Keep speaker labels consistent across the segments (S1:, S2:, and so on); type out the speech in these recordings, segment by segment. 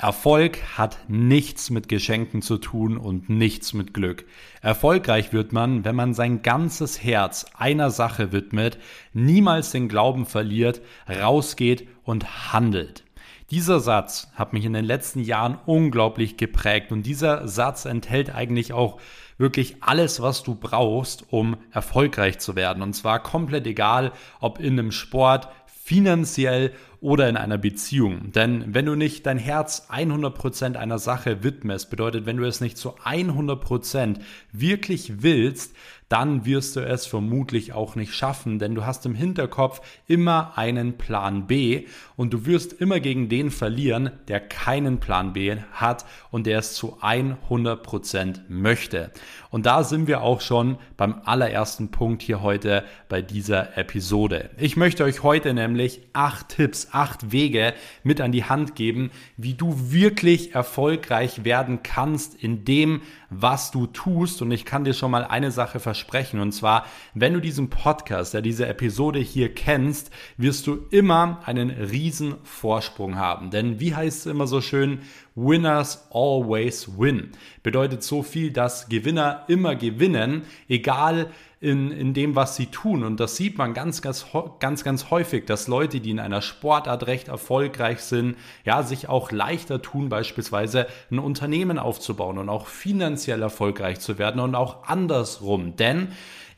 S1: Erfolg hat nichts mit Geschenken zu tun und nichts mit Glück. Erfolgreich wird man, wenn man sein ganzes Herz einer Sache widmet, niemals den Glauben verliert, rausgeht und handelt. Dieser Satz hat mich in den letzten Jahren unglaublich geprägt und dieser Satz enthält eigentlich auch wirklich alles, was du brauchst, um erfolgreich zu werden. Und zwar komplett egal, ob in einem Sport, finanziell oder in einer Beziehung. Denn wenn du nicht dein Herz 100% einer Sache widmest, bedeutet, wenn du es nicht zu 100% wirklich willst, dann wirst du es vermutlich auch nicht schaffen, denn du hast im Hinterkopf immer einen Plan B und du wirst immer gegen den verlieren, der keinen Plan B hat und der es zu 100% möchte. Und da sind wir auch schon beim allerersten Punkt hier heute bei dieser Episode. Ich möchte euch heute nämlich acht Tipps, acht Wege mit an die Hand geben, wie du wirklich erfolgreich werden kannst in dem, was du tust. Und ich kann dir schon mal eine Sache versprechen. Und zwar, wenn du diesen Podcast, ja, diese Episode hier kennst, wirst du immer einen riesen Vorsprung haben. Denn wie heißt es immer so schön? Winners always win. Bedeutet so viel, dass Gewinner immer gewinnen, egal in, in dem, was sie tun. Und das sieht man ganz, ganz, ganz, ganz häufig, dass Leute, die in einer Sportart recht erfolgreich sind, ja, sich auch leichter tun, beispielsweise ein Unternehmen aufzubauen und auch finanziell erfolgreich zu werden und auch andersrum. Denn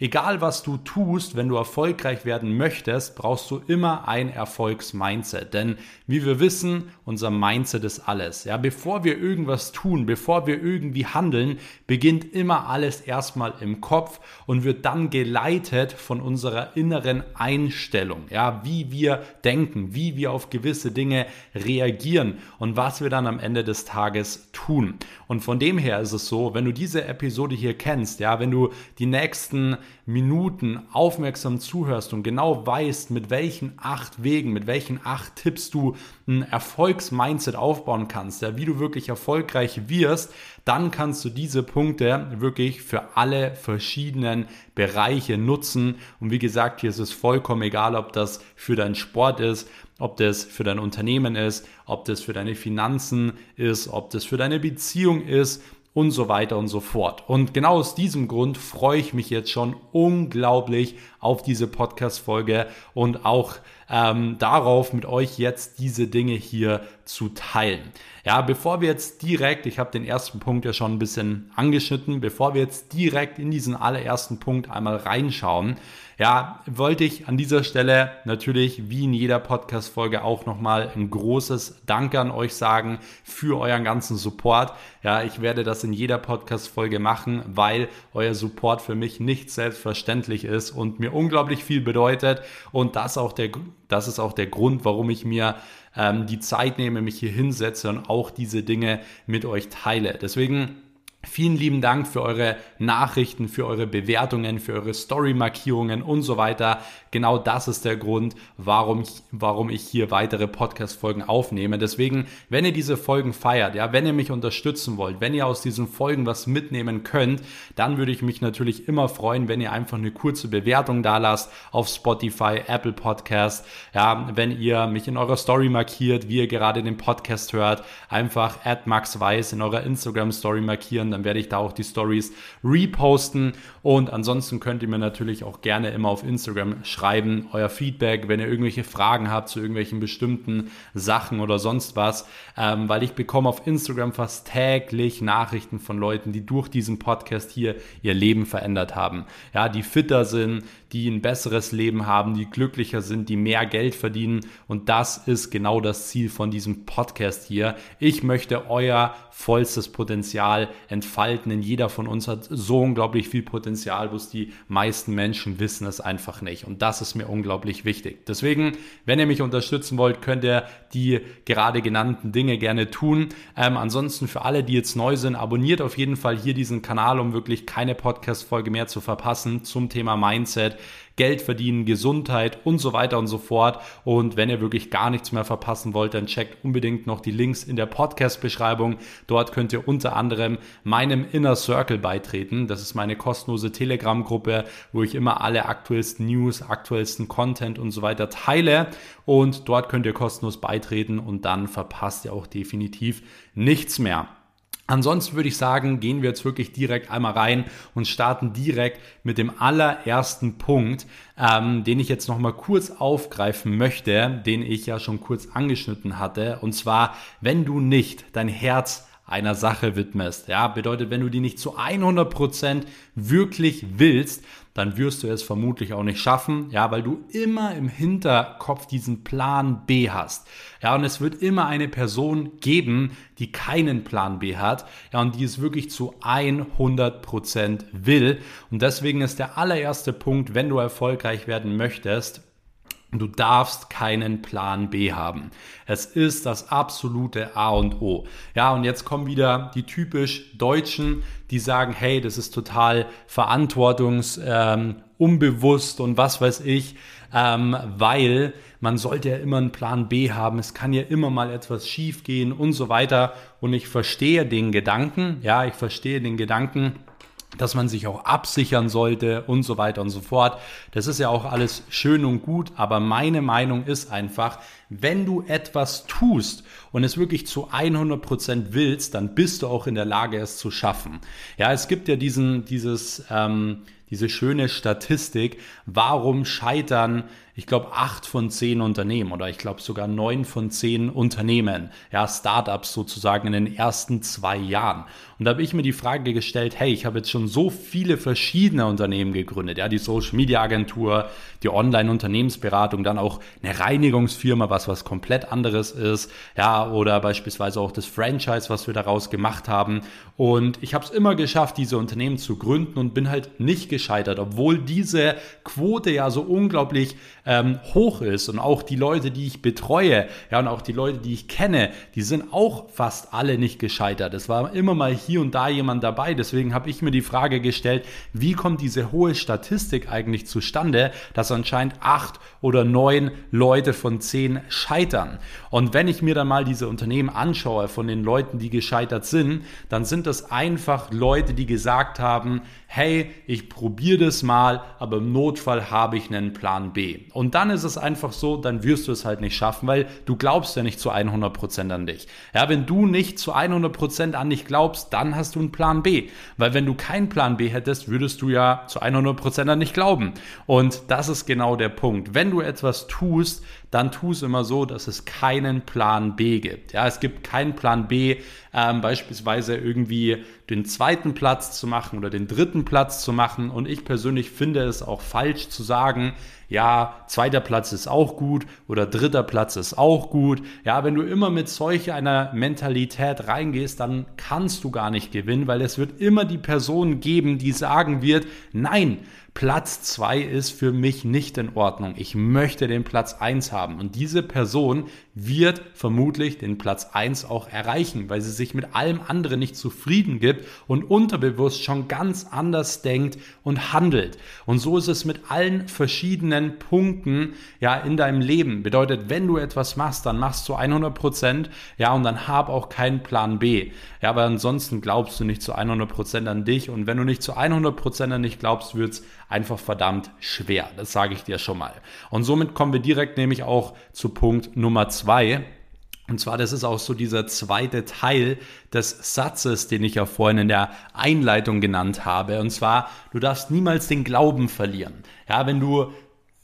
S1: Egal was du tust, wenn du erfolgreich werden möchtest, brauchst du immer ein Erfolgsmindset. Denn wie wir wissen, unser Mindset ist alles. Ja, bevor wir irgendwas tun, bevor wir irgendwie handeln, beginnt immer alles erstmal im Kopf und wird dann geleitet von unserer inneren Einstellung. Ja, wie wir denken, wie wir auf gewisse Dinge reagieren und was wir dann am Ende des Tages tun. Und von dem her ist es so, wenn du diese Episode hier kennst, ja, wenn du die nächsten Minuten aufmerksam zuhörst und genau weißt, mit welchen acht Wegen, mit welchen acht Tipps du ein Erfolgsmindset aufbauen kannst, ja, wie du wirklich erfolgreich wirst, dann kannst du diese Punkte wirklich für alle verschiedenen Bereiche nutzen. Und wie gesagt, hier ist es vollkommen egal, ob das für deinen Sport ist, ob das für dein Unternehmen ist, ob das für deine Finanzen ist, ob das für deine Beziehung ist und so weiter und so fort. Und genau aus diesem Grund freue ich mich jetzt schon unglaublich auf diese Podcast-Folge und auch ähm, darauf, mit euch jetzt diese Dinge hier zu teilen. Ja, bevor wir jetzt direkt, ich habe den ersten Punkt ja schon ein bisschen angeschnitten, bevor wir jetzt direkt in diesen allerersten Punkt einmal reinschauen, ja, wollte ich an dieser Stelle natürlich wie in jeder Podcast-Folge auch nochmal ein großes Danke an euch sagen für euren ganzen Support. Ja, ich werde das in jeder Podcast-Folge machen, weil euer Support für mich nicht selbstverständlich ist und mir unglaublich viel bedeutet. Und das, auch der, das ist auch der Grund, warum ich mir ähm, die Zeit nehme, mich hier hinsetze und auch diese Dinge mit euch teile. Deswegen Vielen lieben Dank für eure Nachrichten, für eure Bewertungen, für eure Story-Markierungen und so weiter. Genau das ist der Grund, warum ich, warum ich hier weitere Podcast-Folgen aufnehme. Deswegen, wenn ihr diese Folgen feiert, ja, wenn ihr mich unterstützen wollt, wenn ihr aus diesen Folgen was mitnehmen könnt, dann würde ich mich natürlich immer freuen, wenn ihr einfach eine kurze Bewertung da lasst auf Spotify, Apple Podcast. Ja, wenn ihr mich in eurer Story markiert, wie ihr gerade den Podcast hört, einfach at Max Weiß in eurer Instagram Story dann werde ich da auch die Stories reposten und ansonsten könnt ihr mir natürlich auch gerne immer auf Instagram schreiben schreiben, euer Feedback, wenn ihr irgendwelche Fragen habt zu irgendwelchen bestimmten Sachen oder sonst was, ähm, weil ich bekomme auf Instagram fast täglich Nachrichten von Leuten, die durch diesen Podcast hier ihr Leben verändert haben. Ja, die fitter sind, die ein besseres Leben haben, die glücklicher sind, die mehr Geld verdienen. Und das ist genau das Ziel von diesem Podcast hier. Ich möchte euer vollstes Potenzial entfalten. Denn jeder von uns hat so unglaublich viel Potenzial, bloß die meisten Menschen wissen es einfach nicht. Und das ist mir unglaublich wichtig. Deswegen, wenn ihr mich unterstützen wollt, könnt ihr die gerade genannten Dinge gerne tun. Ähm, ansonsten für alle, die jetzt neu sind, abonniert auf jeden Fall hier diesen Kanal, um wirklich keine Podcast-Folge mehr zu verpassen zum Thema Mindset Geld verdienen, Gesundheit und so weiter und so fort. Und wenn ihr wirklich gar nichts mehr verpassen wollt, dann checkt unbedingt noch die Links in der Podcast-Beschreibung. Dort könnt ihr unter anderem meinem Inner Circle beitreten. Das ist meine kostenlose Telegram-Gruppe, wo ich immer alle aktuellsten News, aktuellsten Content und so weiter teile. Und dort könnt ihr kostenlos beitreten und dann verpasst ihr auch definitiv nichts mehr. Ansonsten würde ich sagen, gehen wir jetzt wirklich direkt einmal rein und starten direkt mit dem allerersten Punkt, ähm, den ich jetzt nochmal kurz aufgreifen möchte, den ich ja schon kurz angeschnitten hatte. Und zwar, wenn du nicht dein Herz einer Sache widmest. Ja, bedeutet, wenn du die nicht zu 100% wirklich willst, dann wirst du es vermutlich auch nicht schaffen, ja, weil du immer im Hinterkopf diesen Plan B hast. Ja, und es wird immer eine Person geben, die keinen Plan B hat, ja, und die es wirklich zu 100% will. Und deswegen ist der allererste Punkt, wenn du erfolgreich werden möchtest, Du darfst keinen Plan B haben. Es ist das absolute A und O. Ja, und jetzt kommen wieder die typisch Deutschen, die sagen, hey, das ist total verantwortungsunbewusst ähm, und was weiß ich, ähm, weil man sollte ja immer einen Plan B haben. Es kann ja immer mal etwas schiefgehen und so weiter. Und ich verstehe den Gedanken, ja, ich verstehe den Gedanken, dass man sich auch absichern sollte und so weiter und so fort. Das ist ja auch alles schön und gut, aber meine Meinung ist einfach, wenn du etwas tust und es wirklich zu 100 Prozent willst, dann bist du auch in der Lage, es zu schaffen. Ja, es gibt ja diesen, dieses, ähm, diese schöne Statistik, warum scheitern ich glaube, acht von zehn Unternehmen oder ich glaube sogar neun von zehn Unternehmen, ja, Startups sozusagen in den ersten zwei Jahren. Und da habe ich mir die Frage gestellt, hey, ich habe jetzt schon so viele verschiedene Unternehmen gegründet, ja, die Social Media Agentur, die Online-Unternehmensberatung, dann auch eine Reinigungsfirma, was was komplett anderes ist, ja, oder beispielsweise auch das Franchise, was wir daraus gemacht haben. Und ich habe es immer geschafft, diese Unternehmen zu gründen und bin halt nicht gescheitert, obwohl diese Quote ja so unglaublich ähm, hoch ist und auch die Leute, die ich betreue, ja, und auch die Leute, die ich kenne, die sind auch fast alle nicht gescheitert. Es war immer mal hier und da jemand dabei. Deswegen habe ich mir die Frage gestellt, wie kommt diese hohe Statistik eigentlich zustande, dass anscheinend acht oder neun Leute von zehn scheitern. Und wenn ich mir dann mal diese Unternehmen anschaue von den Leuten, die gescheitert sind, dann sind das einfach Leute, die gesagt haben, hey, ich probiere das mal, aber im Notfall habe ich einen Plan B. Und dann ist es einfach so, dann wirst du es halt nicht schaffen, weil du glaubst ja nicht zu 100% an dich. Ja, wenn du nicht zu 100% an dich glaubst, dann hast du einen Plan B. Weil wenn du keinen Plan B hättest, würdest du ja zu 100% an dich glauben. Und das ist genau der Punkt. Wenn du etwas tust, dann tu es immer so, dass es keinen Plan B gibt. Ja, es gibt keinen Plan B, ähm, beispielsweise irgendwie den zweiten Platz zu machen oder den dritten Platz zu machen. Und ich persönlich finde es auch falsch zu sagen, ja, zweiter Platz ist auch gut oder dritter Platz ist auch gut. Ja, wenn du immer mit solch einer Mentalität reingehst, dann kannst du gar nicht gewinnen, weil es wird immer die Person geben, die sagen wird, nein, Platz 2 ist für mich nicht in Ordnung. Ich möchte den Platz 1 haben. Und diese Person wird vermutlich den Platz 1 auch erreichen, weil sie sich mit allem anderen nicht zufrieden gibt und unterbewusst schon ganz anders denkt und handelt. Und so ist es mit allen verschiedenen Punkten ja in deinem Leben. Bedeutet, wenn du etwas machst, dann machst du 100 Prozent, ja, und dann hab auch keinen Plan B. Ja, aber ansonsten glaubst du nicht zu 100 Prozent an dich und wenn du nicht zu 100 Prozent an dich glaubst, wird's einfach verdammt schwer. Das sage ich dir schon mal. Und somit kommen wir direkt nämlich auch zu Punkt Nummer zwei. Und zwar, das ist auch so dieser zweite Teil des Satzes, den ich ja vorhin in der Einleitung genannt habe. Und zwar, du darfst niemals den Glauben verlieren. Ja, wenn du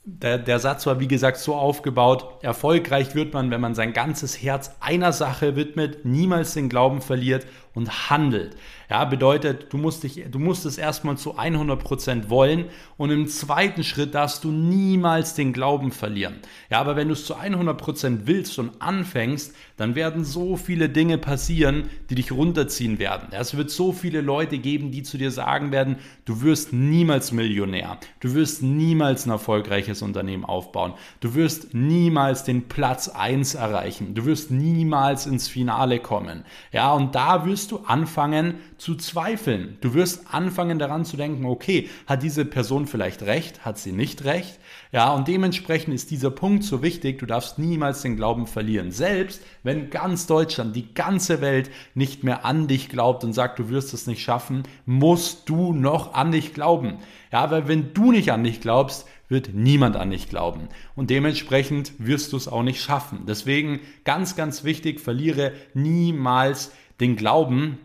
S1: der, der Satz war, wie gesagt, so aufgebaut, erfolgreich wird man, wenn man sein ganzes Herz einer Sache widmet, niemals den Glauben verliert und handelt. Ja, bedeutet, du musst, dich, du musst es erstmal zu 100% wollen und im zweiten Schritt darfst du niemals den Glauben verlieren. Ja, aber wenn du es zu 100% willst und anfängst, dann werden so viele Dinge passieren, die dich runterziehen werden. Es wird so viele Leute geben, die zu dir sagen werden, du wirst niemals Millionär, du wirst niemals ein erfolgreiches erfolgreiches Unternehmen aufbauen. Du wirst niemals den Platz 1 erreichen. Du wirst niemals ins Finale kommen. Ja, und da wirst du anfangen zu zweifeln. Du wirst anfangen daran zu denken, okay, hat diese Person vielleicht recht? Hat sie nicht recht? Ja, und dementsprechend ist dieser Punkt so wichtig. Du darfst niemals den Glauben verlieren. Selbst wenn ganz Deutschland, die ganze Welt nicht mehr an dich glaubt und sagt, du wirst es nicht schaffen, musst du noch an dich glauben. Ja, weil wenn du nicht an dich glaubst, wird niemand an dich glauben. Und dementsprechend wirst du es auch nicht schaffen. Deswegen ganz, ganz wichtig, verliere niemals den Glauben.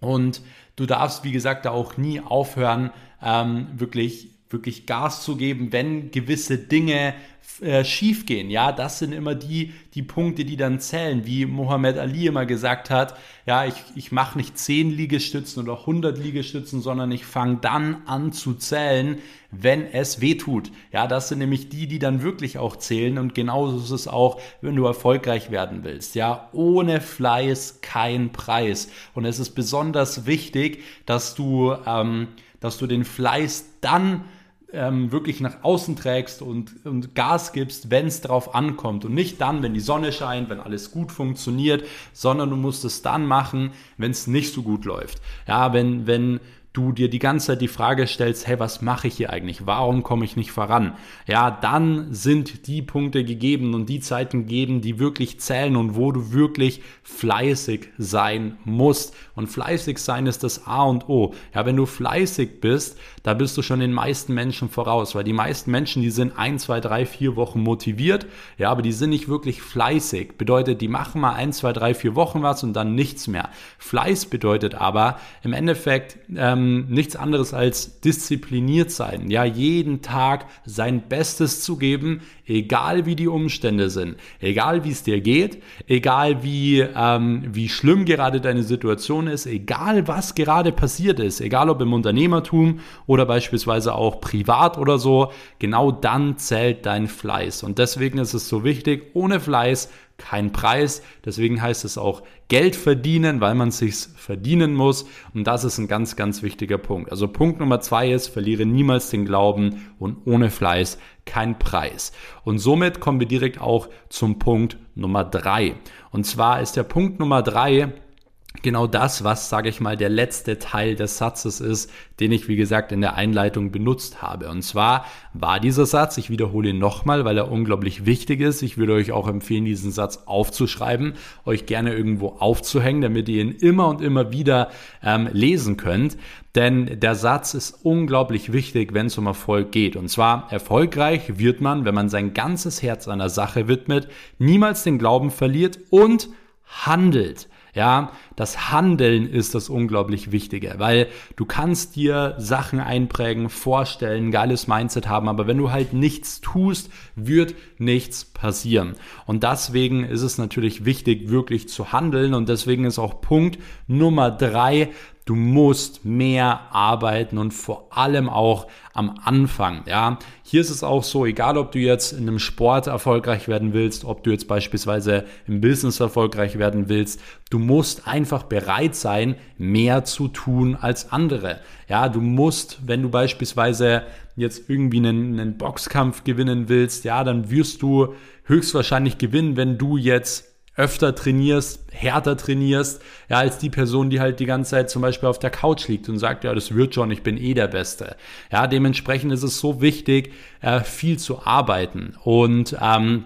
S1: Und du darfst, wie gesagt, da auch nie aufhören, ähm, wirklich wirklich Gas zu geben, wenn gewisse Dinge äh, schief gehen. Ja, das sind immer die, die Punkte, die dann zählen, wie Mohammed Ali immer gesagt hat. Ja, ich, ich mache nicht 10 Liegestützen oder 100 Liegestützen, sondern ich fange dann an zu zählen, wenn es weh tut. Ja, das sind nämlich die, die dann wirklich auch zählen und genauso ist es auch, wenn du erfolgreich werden willst. Ja, ohne Fleiß kein Preis. Und es ist besonders wichtig, dass du, ähm, dass du den Fleiß dann ähm, wirklich nach außen trägst und, und Gas gibst, wenn es darauf ankommt. Und nicht dann, wenn die Sonne scheint, wenn alles gut funktioniert, sondern du musst es dann machen, wenn es nicht so gut läuft. Ja, wenn, wenn du dir die ganze Zeit die Frage stellst, hey, was mache ich hier eigentlich? Warum komme ich nicht voran? Ja, dann sind die Punkte gegeben und die Zeiten gegeben, die wirklich zählen und wo du wirklich fleißig sein musst. Und fleißig sein ist das A und O. Ja, wenn du fleißig bist, da bist du schon den meisten Menschen voraus, weil die meisten Menschen, die sind ein, zwei, drei, vier Wochen motiviert, ja, aber die sind nicht wirklich fleißig. Bedeutet, die machen mal ein, zwei, drei, vier Wochen was und dann nichts mehr. Fleiß bedeutet aber im Endeffekt, ähm, ähm, nichts anderes als diszipliniert sein. Ja, jeden Tag sein Bestes zu geben, egal wie die Umstände sind, egal wie es dir geht, egal wie, ähm, wie schlimm gerade deine Situation ist, egal was gerade passiert ist, egal ob im Unternehmertum oder beispielsweise auch privat oder so, genau dann zählt dein Fleiß. Und deswegen ist es so wichtig, ohne Fleiß kein Preis. Deswegen heißt es auch Geld verdienen, weil man sich's verdienen muss. Und das ist ein ganz, ganz wichtiger Punkt. Also Punkt Nummer zwei ist, verliere niemals den Glauben und ohne Fleiß kein Preis. Und somit kommen wir direkt auch zum Punkt Nummer drei. Und zwar ist der Punkt Nummer drei, genau das, was, sage ich mal, der letzte Teil des Satzes ist, den ich, wie gesagt, in der Einleitung benutzt habe. Und zwar war dieser Satz, ich wiederhole ihn nochmal, weil er unglaublich wichtig ist. Ich würde euch auch empfehlen, diesen Satz aufzuschreiben, euch gerne irgendwo aufzuhängen, damit ihr ihn immer und immer wieder ähm, lesen könnt. Denn der Satz ist unglaublich wichtig, wenn es um Erfolg geht. Und zwar, erfolgreich wird man, wenn man sein ganzes Herz einer Sache widmet, niemals den Glauben verliert und handelt. Ja, das Handeln ist das unglaublich Wichtige, weil du kannst dir Sachen einprägen, vorstellen, geiles Mindset haben, aber wenn du halt nichts tust, wird nichts passieren. Und deswegen ist es natürlich wichtig, wirklich zu handeln und deswegen ist auch Punkt Nummer drei, Du musst mehr arbeiten und vor allem auch am Anfang. Ja, hier ist es auch so, egal ob du jetzt in einem Sport erfolgreich werden willst, ob du jetzt beispielsweise im Business erfolgreich werden willst, du musst einfach bereit sein, mehr zu tun als andere. Ja, du musst, wenn du beispielsweise jetzt irgendwie einen, einen Boxkampf gewinnen willst, ja, dann wirst du höchstwahrscheinlich gewinnen, wenn du jetzt öfter trainierst, härter trainierst, ja, als die Person, die halt die ganze Zeit zum Beispiel auf der Couch liegt und sagt, ja, das wird schon, ich bin eh der Beste. Ja, dementsprechend ist es so wichtig, äh, viel zu arbeiten. Und ähm,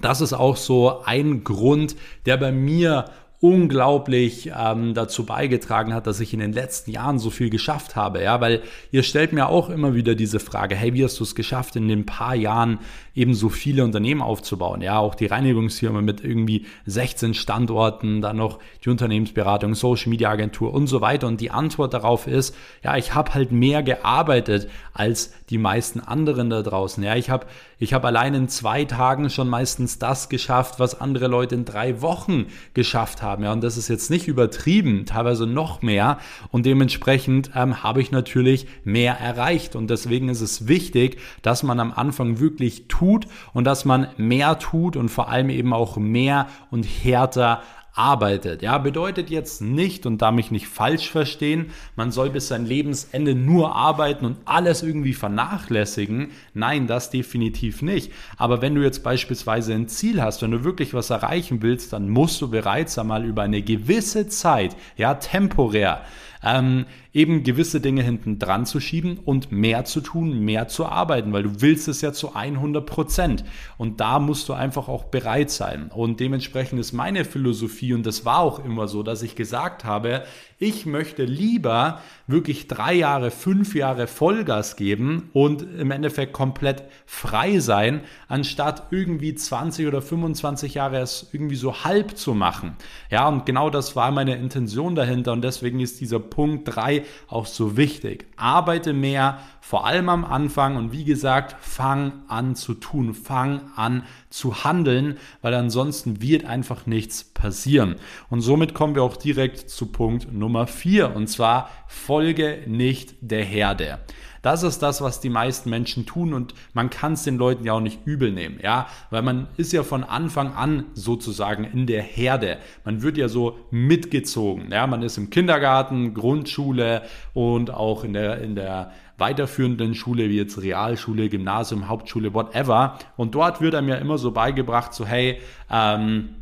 S1: das ist auch so ein Grund, der bei mir unglaublich ähm, dazu beigetragen hat, dass ich in den letzten Jahren so viel geschafft habe. Ja, weil ihr stellt mir auch immer wieder diese Frage, hey, wie hast du es geschafft, in den paar Jahren eben so viele Unternehmen aufzubauen? Ja, auch die Reinigungsfirma mit irgendwie 16 Standorten, dann noch die Unternehmensberatung, Social Media Agentur und so weiter. Und die Antwort darauf ist, ja, ich habe halt mehr gearbeitet als die meisten anderen da draußen. Ja, ich habe ich habe allein in zwei Tagen schon meistens das geschafft, was andere Leute in drei Wochen geschafft haben. Ja, und das ist jetzt nicht übertrieben, teilweise noch mehr. Und dementsprechend ähm, habe ich natürlich mehr erreicht. Und deswegen ist es wichtig, dass man am Anfang wirklich tut und dass man mehr tut und vor allem eben auch mehr und härter arbeitet. Ja, bedeutet jetzt nicht, und da mich nicht falsch verstehen, man soll bis sein Lebensende nur arbeiten und alles irgendwie vernachlässigen. Nein, das definitiv nicht. Aber wenn du jetzt beispielsweise ein Ziel hast, wenn du wirklich was erreichen willst, dann musst du bereits einmal über eine gewisse Zeit, ja, temporär, ähm, eben gewisse Dinge hinten dran zu schieben und mehr zu tun, mehr zu arbeiten, weil du willst es ja zu 100 Prozent. Und da musst du einfach auch bereit sein. Und dementsprechend ist meine Philosophie, und das war auch immer so, dass ich gesagt habe, ich möchte lieber wirklich drei Jahre, fünf Jahre Vollgas geben und im Endeffekt komplett frei sein, anstatt irgendwie 20 oder 25 Jahre es irgendwie so halb zu machen. Ja, und genau das war meine Intention dahinter und deswegen ist dieser Punkt 3 auch so wichtig. Arbeite mehr, vor allem am Anfang und wie gesagt, fang an zu tun, fang an zu handeln, weil ansonsten wird einfach nichts passieren. Und somit kommen wir auch direkt zu Punkt Nummer 4 und zwar folge nicht der Herde. Das ist das, was die meisten Menschen tun und man kann es den Leuten ja auch nicht übel nehmen, ja, weil man ist ja von Anfang an sozusagen in der Herde. Man wird ja so mitgezogen, ja, man ist im Kindergarten, Grundschule und auch in der, in der weiterführenden Schule, wie jetzt Realschule, Gymnasium, Hauptschule, whatever. Und dort wird einem ja immer so beigebracht, so hey, ähm, äh,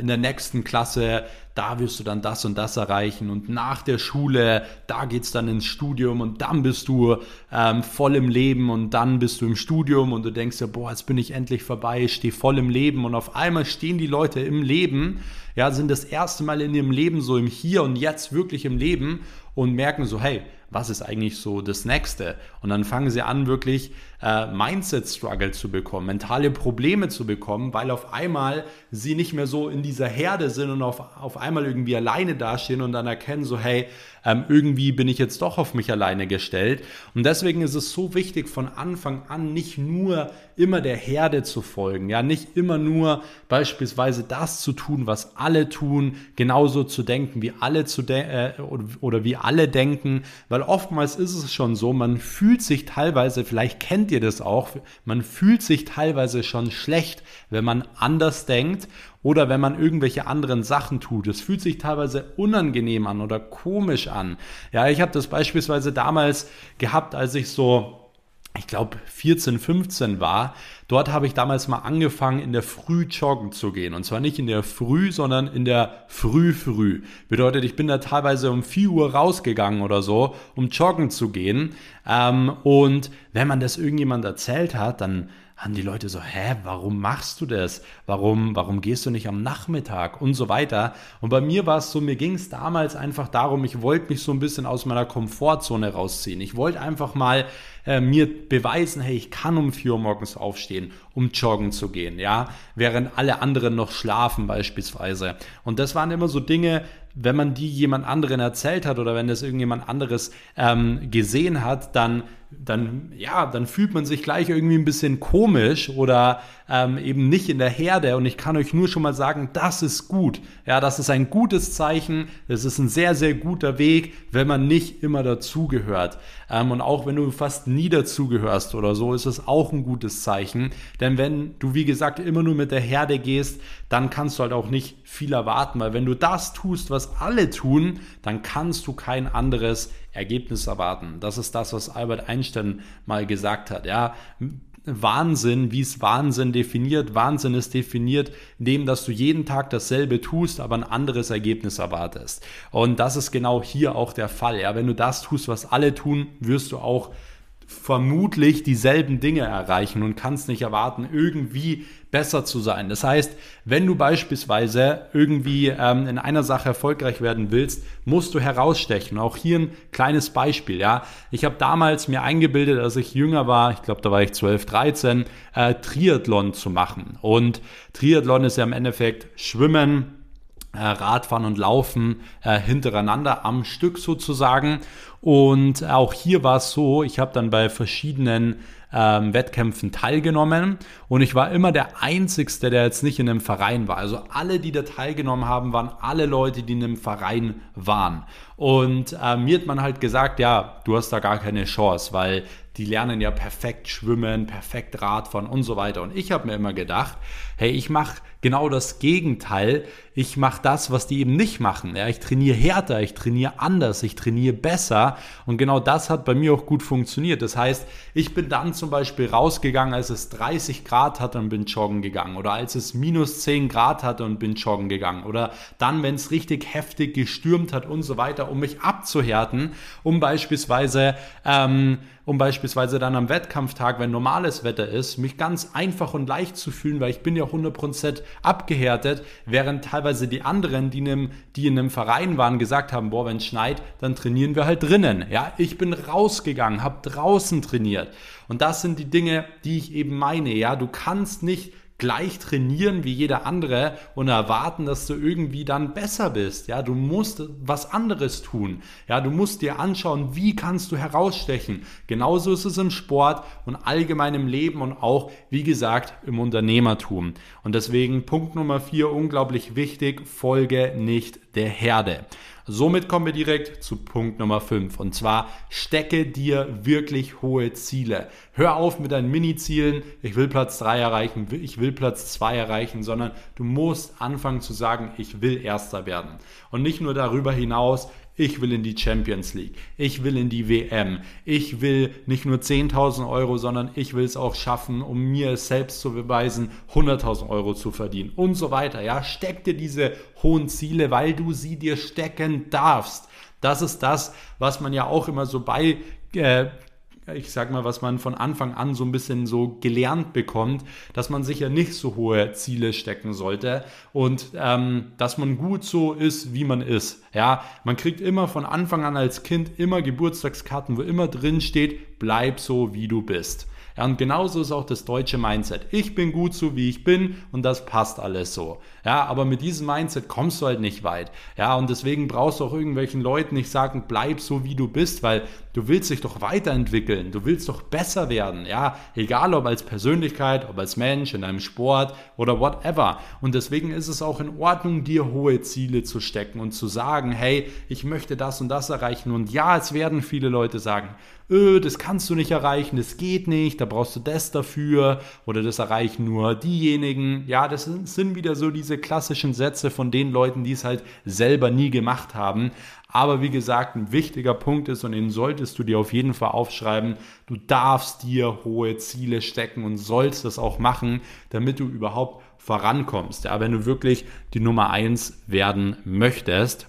S1: in der nächsten Klasse, da wirst du dann das und das erreichen. Und nach der Schule, da geht es dann ins Studium und dann bist du ähm, voll im Leben und dann bist du im Studium und du denkst ja, boah, jetzt bin ich endlich vorbei, ich stehe voll im Leben. Und auf einmal stehen die Leute im Leben, ja, sind das erste Mal in ihrem Leben so im Hier und Jetzt wirklich im Leben und merken so, hey, was ist eigentlich so das Nächste? Und dann fangen sie an, wirklich äh, Mindset-Struggle zu bekommen, mentale Probleme zu bekommen, weil auf einmal sie nicht mehr so in dieser Herde sind und auf, auf einmal irgendwie alleine dastehen und dann erkennen so, hey, ähm, irgendwie bin ich jetzt doch auf mich alleine gestellt. Und deswegen ist es so wichtig, von Anfang an nicht nur immer der Herde zu folgen, ja, nicht immer nur beispielsweise das zu tun, was alle tun, genauso zu denken, wie alle zu de äh, oder, oder wie alle denken, weil oftmals ist es schon so, man fühlt sich teilweise, vielleicht kennt ihr das auch, man fühlt sich teilweise schon schlecht, wenn man anders denkt oder wenn man irgendwelche anderen Sachen tut. Es fühlt sich teilweise unangenehm an oder komisch an. Ja, ich habe das beispielsweise damals gehabt, als ich so ich glaube 14, 15 war, dort habe ich damals mal angefangen, in der Früh joggen zu gehen. Und zwar nicht in der Früh, sondern in der Früh-Früh. Bedeutet, ich bin da teilweise um 4 Uhr rausgegangen oder so, um joggen zu gehen. Ähm, und wenn man das irgendjemand erzählt hat, dann haben die Leute so, hä, warum machst du das? Warum, warum gehst du nicht am Nachmittag und so weiter? Und bei mir war es so, mir ging es damals einfach darum, ich wollte mich so ein bisschen aus meiner Komfortzone rausziehen. Ich wollte einfach mal äh, mir beweisen, hey, ich kann um 4 Uhr morgens aufstehen, um joggen zu gehen, ja, während alle anderen noch schlafen beispielsweise. Und das waren immer so Dinge, wenn man die jemand anderen erzählt hat oder wenn das irgendjemand anderes ähm, gesehen hat, dann dann, ja, dann fühlt man sich gleich irgendwie ein bisschen komisch oder ähm, eben nicht in der Herde. Und ich kann euch nur schon mal sagen, das ist gut. Ja, das ist ein gutes Zeichen. Das ist ein sehr, sehr guter Weg, wenn man nicht immer dazugehört. Ähm, und auch wenn du fast nie dazugehörst oder so, ist es auch ein gutes Zeichen. Denn wenn du, wie gesagt, immer nur mit der Herde gehst, dann kannst du halt auch nicht viel erwarten. Weil wenn du das tust, was alle tun, dann kannst du kein anderes Ergebnis erwarten. Das ist das, was Albert Einstein mal gesagt hat. Ja, Wahnsinn, wie es Wahnsinn definiert. Wahnsinn ist definiert, indem dass du jeden Tag dasselbe tust, aber ein anderes Ergebnis erwartest. Und das ist genau hier auch der Fall. Ja, wenn du das tust, was alle tun, wirst du auch vermutlich dieselben Dinge erreichen und kannst nicht erwarten, irgendwie besser zu sein. Das heißt, wenn du beispielsweise irgendwie ähm, in einer Sache erfolgreich werden willst, musst du herausstechen. Auch hier ein kleines Beispiel. Ja, ich habe damals mir eingebildet, als ich jünger war, ich glaube, da war ich 12, 13, äh, Triathlon zu machen. Und Triathlon ist ja im Endeffekt Schwimmen, Radfahren und Laufen äh, hintereinander am Stück sozusagen. Und auch hier war es so, ich habe dann bei verschiedenen ähm, Wettkämpfen teilgenommen und ich war immer der Einzigste, der jetzt nicht in einem Verein war. Also alle, die da teilgenommen haben, waren alle Leute, die in einem Verein waren. Und äh, mir hat man halt gesagt, ja, du hast da gar keine Chance, weil die lernen ja perfekt schwimmen, perfekt Radfahren und so weiter. Und ich habe mir immer gedacht, hey, ich mache genau das Gegenteil. Ich mache das, was die eben nicht machen. Ja, ich trainiere härter, ich trainiere anders, ich trainiere besser. Und genau das hat bei mir auch gut funktioniert. Das heißt, ich bin dann zum Beispiel rausgegangen, als es 30 Grad hatte und bin joggen gegangen. Oder als es minus 10 Grad hatte und bin joggen gegangen. Oder dann, wenn es richtig heftig gestürmt hat und so weiter, um mich abzuhärten, um beispielsweise ähm, um beispielsweise dann am Wettkampftag, wenn normales Wetter ist, mich ganz einfach und leicht zu fühlen, weil ich bin ja 100% abgehärtet, während teilweise die anderen, die in, einem, die in einem Verein waren, gesagt haben, boah, wenn es schneit, dann trainieren wir halt drinnen. Ja, ich bin rausgegangen, habe draußen trainiert. Und das sind die Dinge, die ich eben meine. Ja, du kannst nicht gleich trainieren wie jeder andere und erwarten, dass du irgendwie dann besser bist. Ja, du musst was anderes tun. Ja, du musst dir anschauen, wie kannst du herausstechen. Genauso ist es im Sport und allgemein im Leben und auch, wie gesagt, im Unternehmertum. Und deswegen Punkt Nummer vier, unglaublich wichtig, folge nicht der Herde. Somit kommen wir direkt zu Punkt Nummer 5 und zwar stecke dir wirklich hohe Ziele. Hör auf mit deinen Mini-Zielen, ich will Platz 3 erreichen, ich will Platz 2 erreichen, sondern du musst anfangen zu sagen, ich will Erster werden. Und nicht nur darüber hinaus, ich will in die Champions League, ich will in die WM, ich will nicht nur 10.000 Euro, sondern ich will es auch schaffen, um mir es selbst zu beweisen, 100.000 Euro zu verdienen und so weiter. Ja, steck dir diese hohen Ziele, weil du sie dir stecken darfst. Das ist das, was man ja auch immer so bei äh, ich sag mal, was man von Anfang an so ein bisschen so gelernt bekommt, dass man sich ja nicht so hohe Ziele stecken sollte und ähm, dass man gut so ist, wie man ist. Ja, man kriegt immer von Anfang an als Kind immer Geburtstagskarten, wo immer drin steht, bleib so, wie du bist. Ja, und genauso ist auch das deutsche Mindset. Ich bin gut so, wie ich bin und das passt alles so. Ja, aber mit diesem Mindset kommst du halt nicht weit. Ja, und deswegen brauchst du auch irgendwelchen Leuten nicht sagen, bleib so, wie du bist, weil du willst dich doch weiterentwickeln. Du willst doch besser werden. Ja, egal ob als Persönlichkeit, ob als Mensch, in einem Sport oder whatever. Und deswegen ist es auch in Ordnung, dir hohe Ziele zu stecken und zu sagen, hey, ich möchte das und das erreichen. Und ja, es werden viele Leute sagen, öh, das kannst du nicht erreichen, das geht nicht, da brauchst du das dafür oder das erreichen nur diejenigen. Ja, das sind wieder so diese klassischen Sätze von den Leuten, die es halt selber nie gemacht haben. Aber wie gesagt, ein wichtiger Punkt ist und den solltest du dir auf jeden Fall aufschreiben. Du darfst dir hohe Ziele stecken und sollst das auch machen, damit du überhaupt vorankommst. Ja, wenn du wirklich die Nummer eins werden möchtest.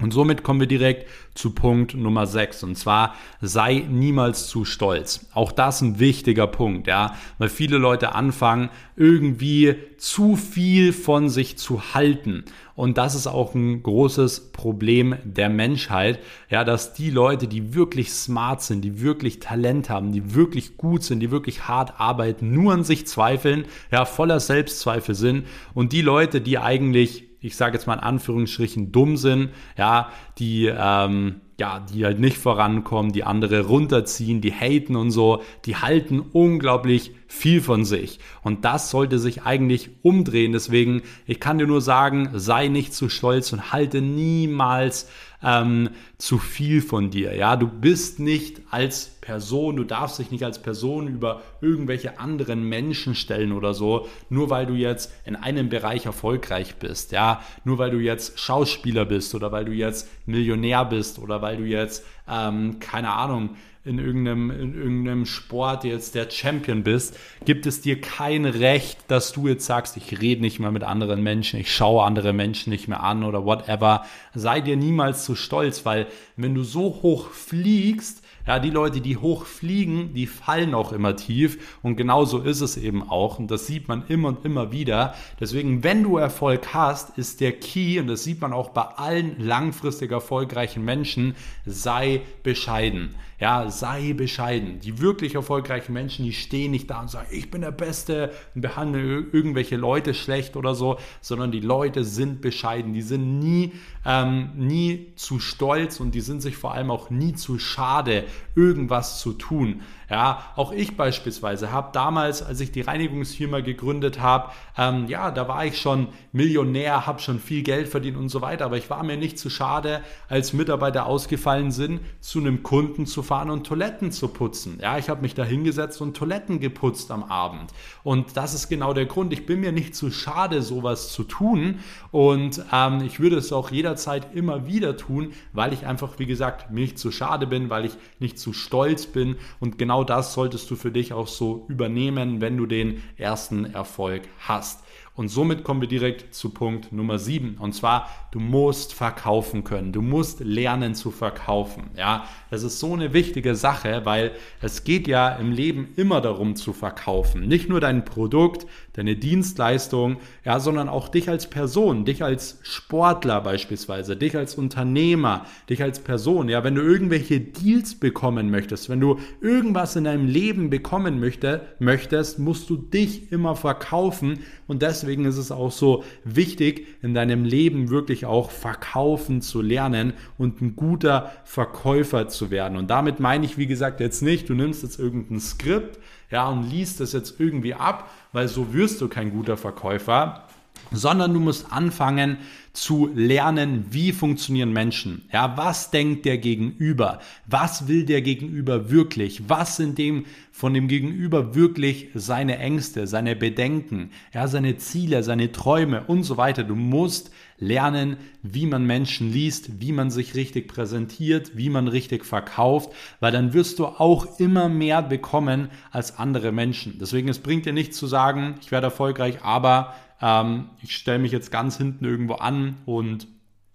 S1: Und somit kommen wir direkt zu Punkt Nummer 6 und zwar sei niemals zu stolz. Auch das ein wichtiger Punkt, ja, weil viele Leute anfangen irgendwie zu viel von sich zu halten. Und das ist auch ein großes Problem der Menschheit, ja, dass die Leute, die wirklich smart sind, die wirklich Talent haben, die wirklich gut sind, die wirklich hart arbeiten, nur an sich zweifeln, ja, voller Selbstzweifel sind. Und die Leute, die eigentlich ich sage jetzt mal in Anführungsstrichen, dumm sind, ja, die, ähm, ja, die halt nicht vorankommen, die andere runterziehen, die haten und so, die halten unglaublich viel von sich. Und das sollte sich eigentlich umdrehen. Deswegen, ich kann dir nur sagen, sei nicht zu stolz und halte niemals ähm, zu viel von dir. Ja, du bist nicht als Person, du darfst dich nicht als Person über irgendwelche anderen Menschen stellen oder so, nur weil du jetzt in einem Bereich erfolgreich bist. Ja, nur weil du jetzt Schauspieler bist oder weil du jetzt Millionär bist oder weil du jetzt ähm, keine Ahnung in irgendeinem, in irgendeinem Sport jetzt der Champion bist, gibt es dir kein Recht, dass du jetzt sagst, ich rede nicht mehr mit anderen Menschen, ich schaue andere Menschen nicht mehr an oder whatever. Sei dir niemals zu stolz, weil wenn du so hoch fliegst, ja, die Leute, die hoch fliegen, die fallen auch immer tief und genauso ist es eben auch und das sieht man immer und immer wieder. Deswegen, wenn du Erfolg hast, ist der Key und das sieht man auch bei allen langfristig erfolgreichen Menschen, sei bescheiden. Ja, sei bescheiden. Die wirklich erfolgreichen Menschen, die stehen nicht da und sagen, ich bin der Beste und behandeln irgendwelche Leute schlecht oder so, sondern die Leute sind bescheiden. Die sind nie, ähm, nie zu stolz und die sind sich vor allem auch nie zu schade, irgendwas zu tun. Ja, auch ich beispielsweise habe damals, als ich die Reinigungsfirma gegründet habe, ähm, ja, da war ich schon Millionär, habe schon viel Geld verdient und so weiter, aber ich war mir nicht zu schade, als Mitarbeiter ausgefallen sind, zu einem Kunden zu fahren und Toiletten zu putzen. Ja, ich habe mich da hingesetzt und Toiletten geputzt am Abend. Und das ist genau der Grund. Ich bin mir nicht zu schade, sowas zu tun und ähm, ich würde es auch jederzeit immer wieder tun, weil ich einfach, wie gesagt, mir nicht zu schade bin, weil ich nicht zu stolz bin und genau genau das solltest du für dich auch so übernehmen, wenn du den ersten Erfolg hast. Und somit kommen wir direkt zu Punkt Nummer 7. Und zwar, du musst verkaufen können. Du musst lernen zu verkaufen. Ja, das ist so eine wichtige Sache, weil es geht ja im Leben immer darum zu verkaufen. Nicht nur dein Produkt, deine Dienstleistung, ja, sondern auch dich als Person, dich als Sportler beispielsweise, dich als Unternehmer, dich als Person. Ja, wenn du irgendwelche Deals bekommen möchtest, wenn du irgendwas in deinem Leben bekommen möchte, möchtest, musst du dich immer verkaufen und deswegen ist es auch so wichtig, in deinem Leben wirklich auch verkaufen zu lernen und ein guter Verkäufer zu werden. Und damit meine ich, wie gesagt, jetzt nicht, du nimmst jetzt irgendein Skript, ja, und liest das jetzt irgendwie ab, weil so wirst du kein guter Verkäufer, sondern du musst anfangen zu lernen, wie funktionieren Menschen. Ja, was denkt der Gegenüber? Was will der Gegenüber wirklich? Was sind dem von dem Gegenüber wirklich seine Ängste, seine Bedenken, ja, seine Ziele, seine Träume und so weiter. Du musst lernen, wie man Menschen liest, wie man sich richtig präsentiert, wie man richtig verkauft, weil dann wirst du auch immer mehr bekommen als andere Menschen. Deswegen es bringt dir nichts zu sagen, ich werde erfolgreich, aber ähm, ich stelle mich jetzt ganz hinten irgendwo an und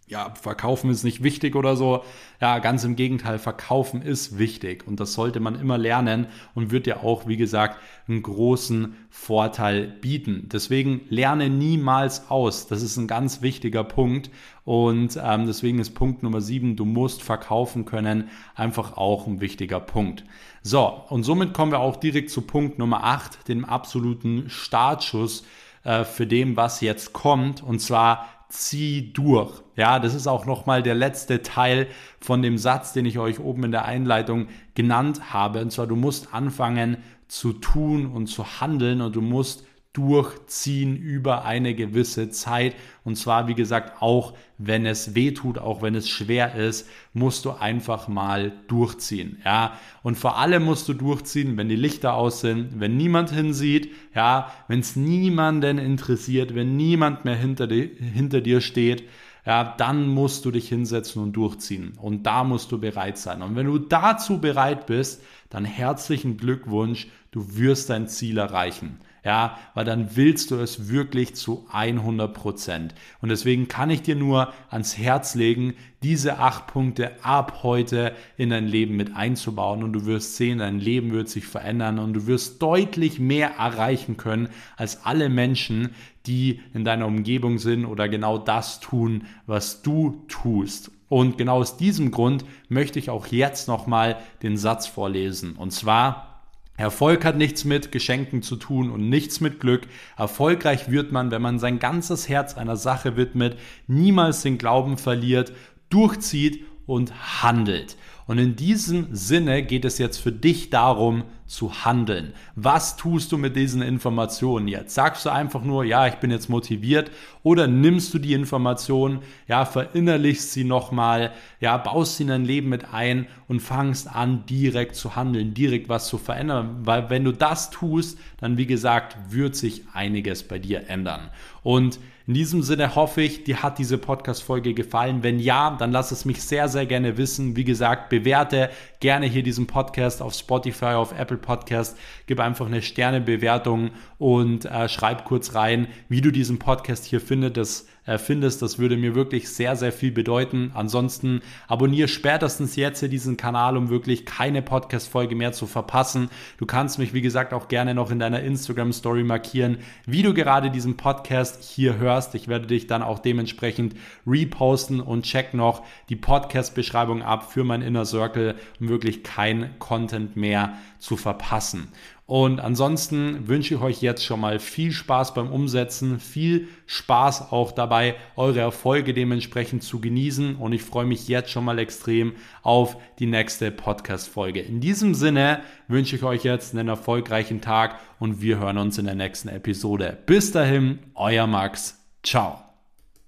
S1: ja, verkaufen ist nicht wichtig oder so. Ja, ganz im Gegenteil, verkaufen ist wichtig und das sollte man immer lernen und wird dir auch, wie gesagt, einen großen Vorteil bieten. Deswegen lerne niemals aus. Das ist ein ganz wichtiger Punkt und ähm, deswegen ist Punkt Nummer sieben, du musst verkaufen können, einfach auch ein wichtiger Punkt. So, und somit kommen wir auch direkt zu Punkt Nummer acht, dem absoluten Startschuss äh, für dem, was jetzt kommt und zwar zieh durch. Ja, das ist auch nochmal der letzte Teil von dem Satz, den ich euch oben in der Einleitung genannt habe. Und zwar, du musst anfangen zu tun und zu handeln und du musst durchziehen über eine gewisse Zeit. Und zwar, wie gesagt, auch wenn es weh tut, auch wenn es schwer ist, musst du einfach mal durchziehen. Ja, und vor allem musst du durchziehen, wenn die Lichter aus sind, wenn niemand hinsieht, ja, wenn es niemanden interessiert, wenn niemand mehr hinter, di hinter dir steht. Ja, dann musst du dich hinsetzen und durchziehen. Und da musst du bereit sein. Und wenn du dazu bereit bist, dann herzlichen Glückwunsch, du wirst dein Ziel erreichen ja, weil dann willst du es wirklich zu 100 Prozent. Und deswegen kann ich dir nur ans Herz legen, diese acht Punkte ab heute in dein Leben mit einzubauen und du wirst sehen, dein Leben wird sich verändern und du wirst deutlich mehr erreichen können als alle Menschen, die in deiner Umgebung sind oder genau das tun, was du tust. Und genau aus diesem Grund möchte ich auch jetzt nochmal den Satz vorlesen. Und zwar, Erfolg hat nichts mit Geschenken zu tun und nichts mit Glück. Erfolgreich wird man, wenn man sein ganzes Herz einer Sache widmet, niemals den Glauben verliert, durchzieht und handelt. Und in diesem Sinne geht es jetzt für dich darum zu handeln. Was tust du mit diesen Informationen jetzt? Sagst du einfach nur, ja, ich bin jetzt motiviert oder nimmst du die Informationen, ja, verinnerlichst sie nochmal, ja, baust sie in dein Leben mit ein und fangst an, direkt zu handeln, direkt was zu verändern. Weil wenn du das tust, dann, wie gesagt, wird sich einiges bei dir ändern. Und in diesem Sinne hoffe ich, dir hat diese Podcast-Folge gefallen. Wenn ja, dann lass es mich sehr, sehr gerne wissen. Wie gesagt, bewerte gerne hier diesen Podcast auf Spotify, auf Apple Podcast. Gib einfach eine Sternebewertung und äh, schreib kurz rein, wie du diesen Podcast hier findest. Das, findest. Das würde mir wirklich sehr, sehr viel bedeuten. Ansonsten abonniere spätestens jetzt hier diesen Kanal, um wirklich keine Podcast-Folge mehr zu verpassen. Du kannst mich, wie gesagt, auch gerne noch in deiner Instagram-Story markieren, wie du gerade diesen Podcast hier hörst. Ich werde dich dann auch dementsprechend reposten und check noch die Podcast-Beschreibung ab für mein Inner Circle, um wirklich kein Content mehr zu verpassen. Und ansonsten wünsche ich euch jetzt schon mal viel Spaß beim Umsetzen, viel Spaß auch dabei, eure Erfolge dementsprechend zu genießen. Und ich freue mich jetzt schon mal extrem auf die nächste Podcast-Folge. In diesem Sinne wünsche ich euch jetzt einen erfolgreichen Tag und wir hören uns in der nächsten Episode. Bis dahin, euer Max. Ciao.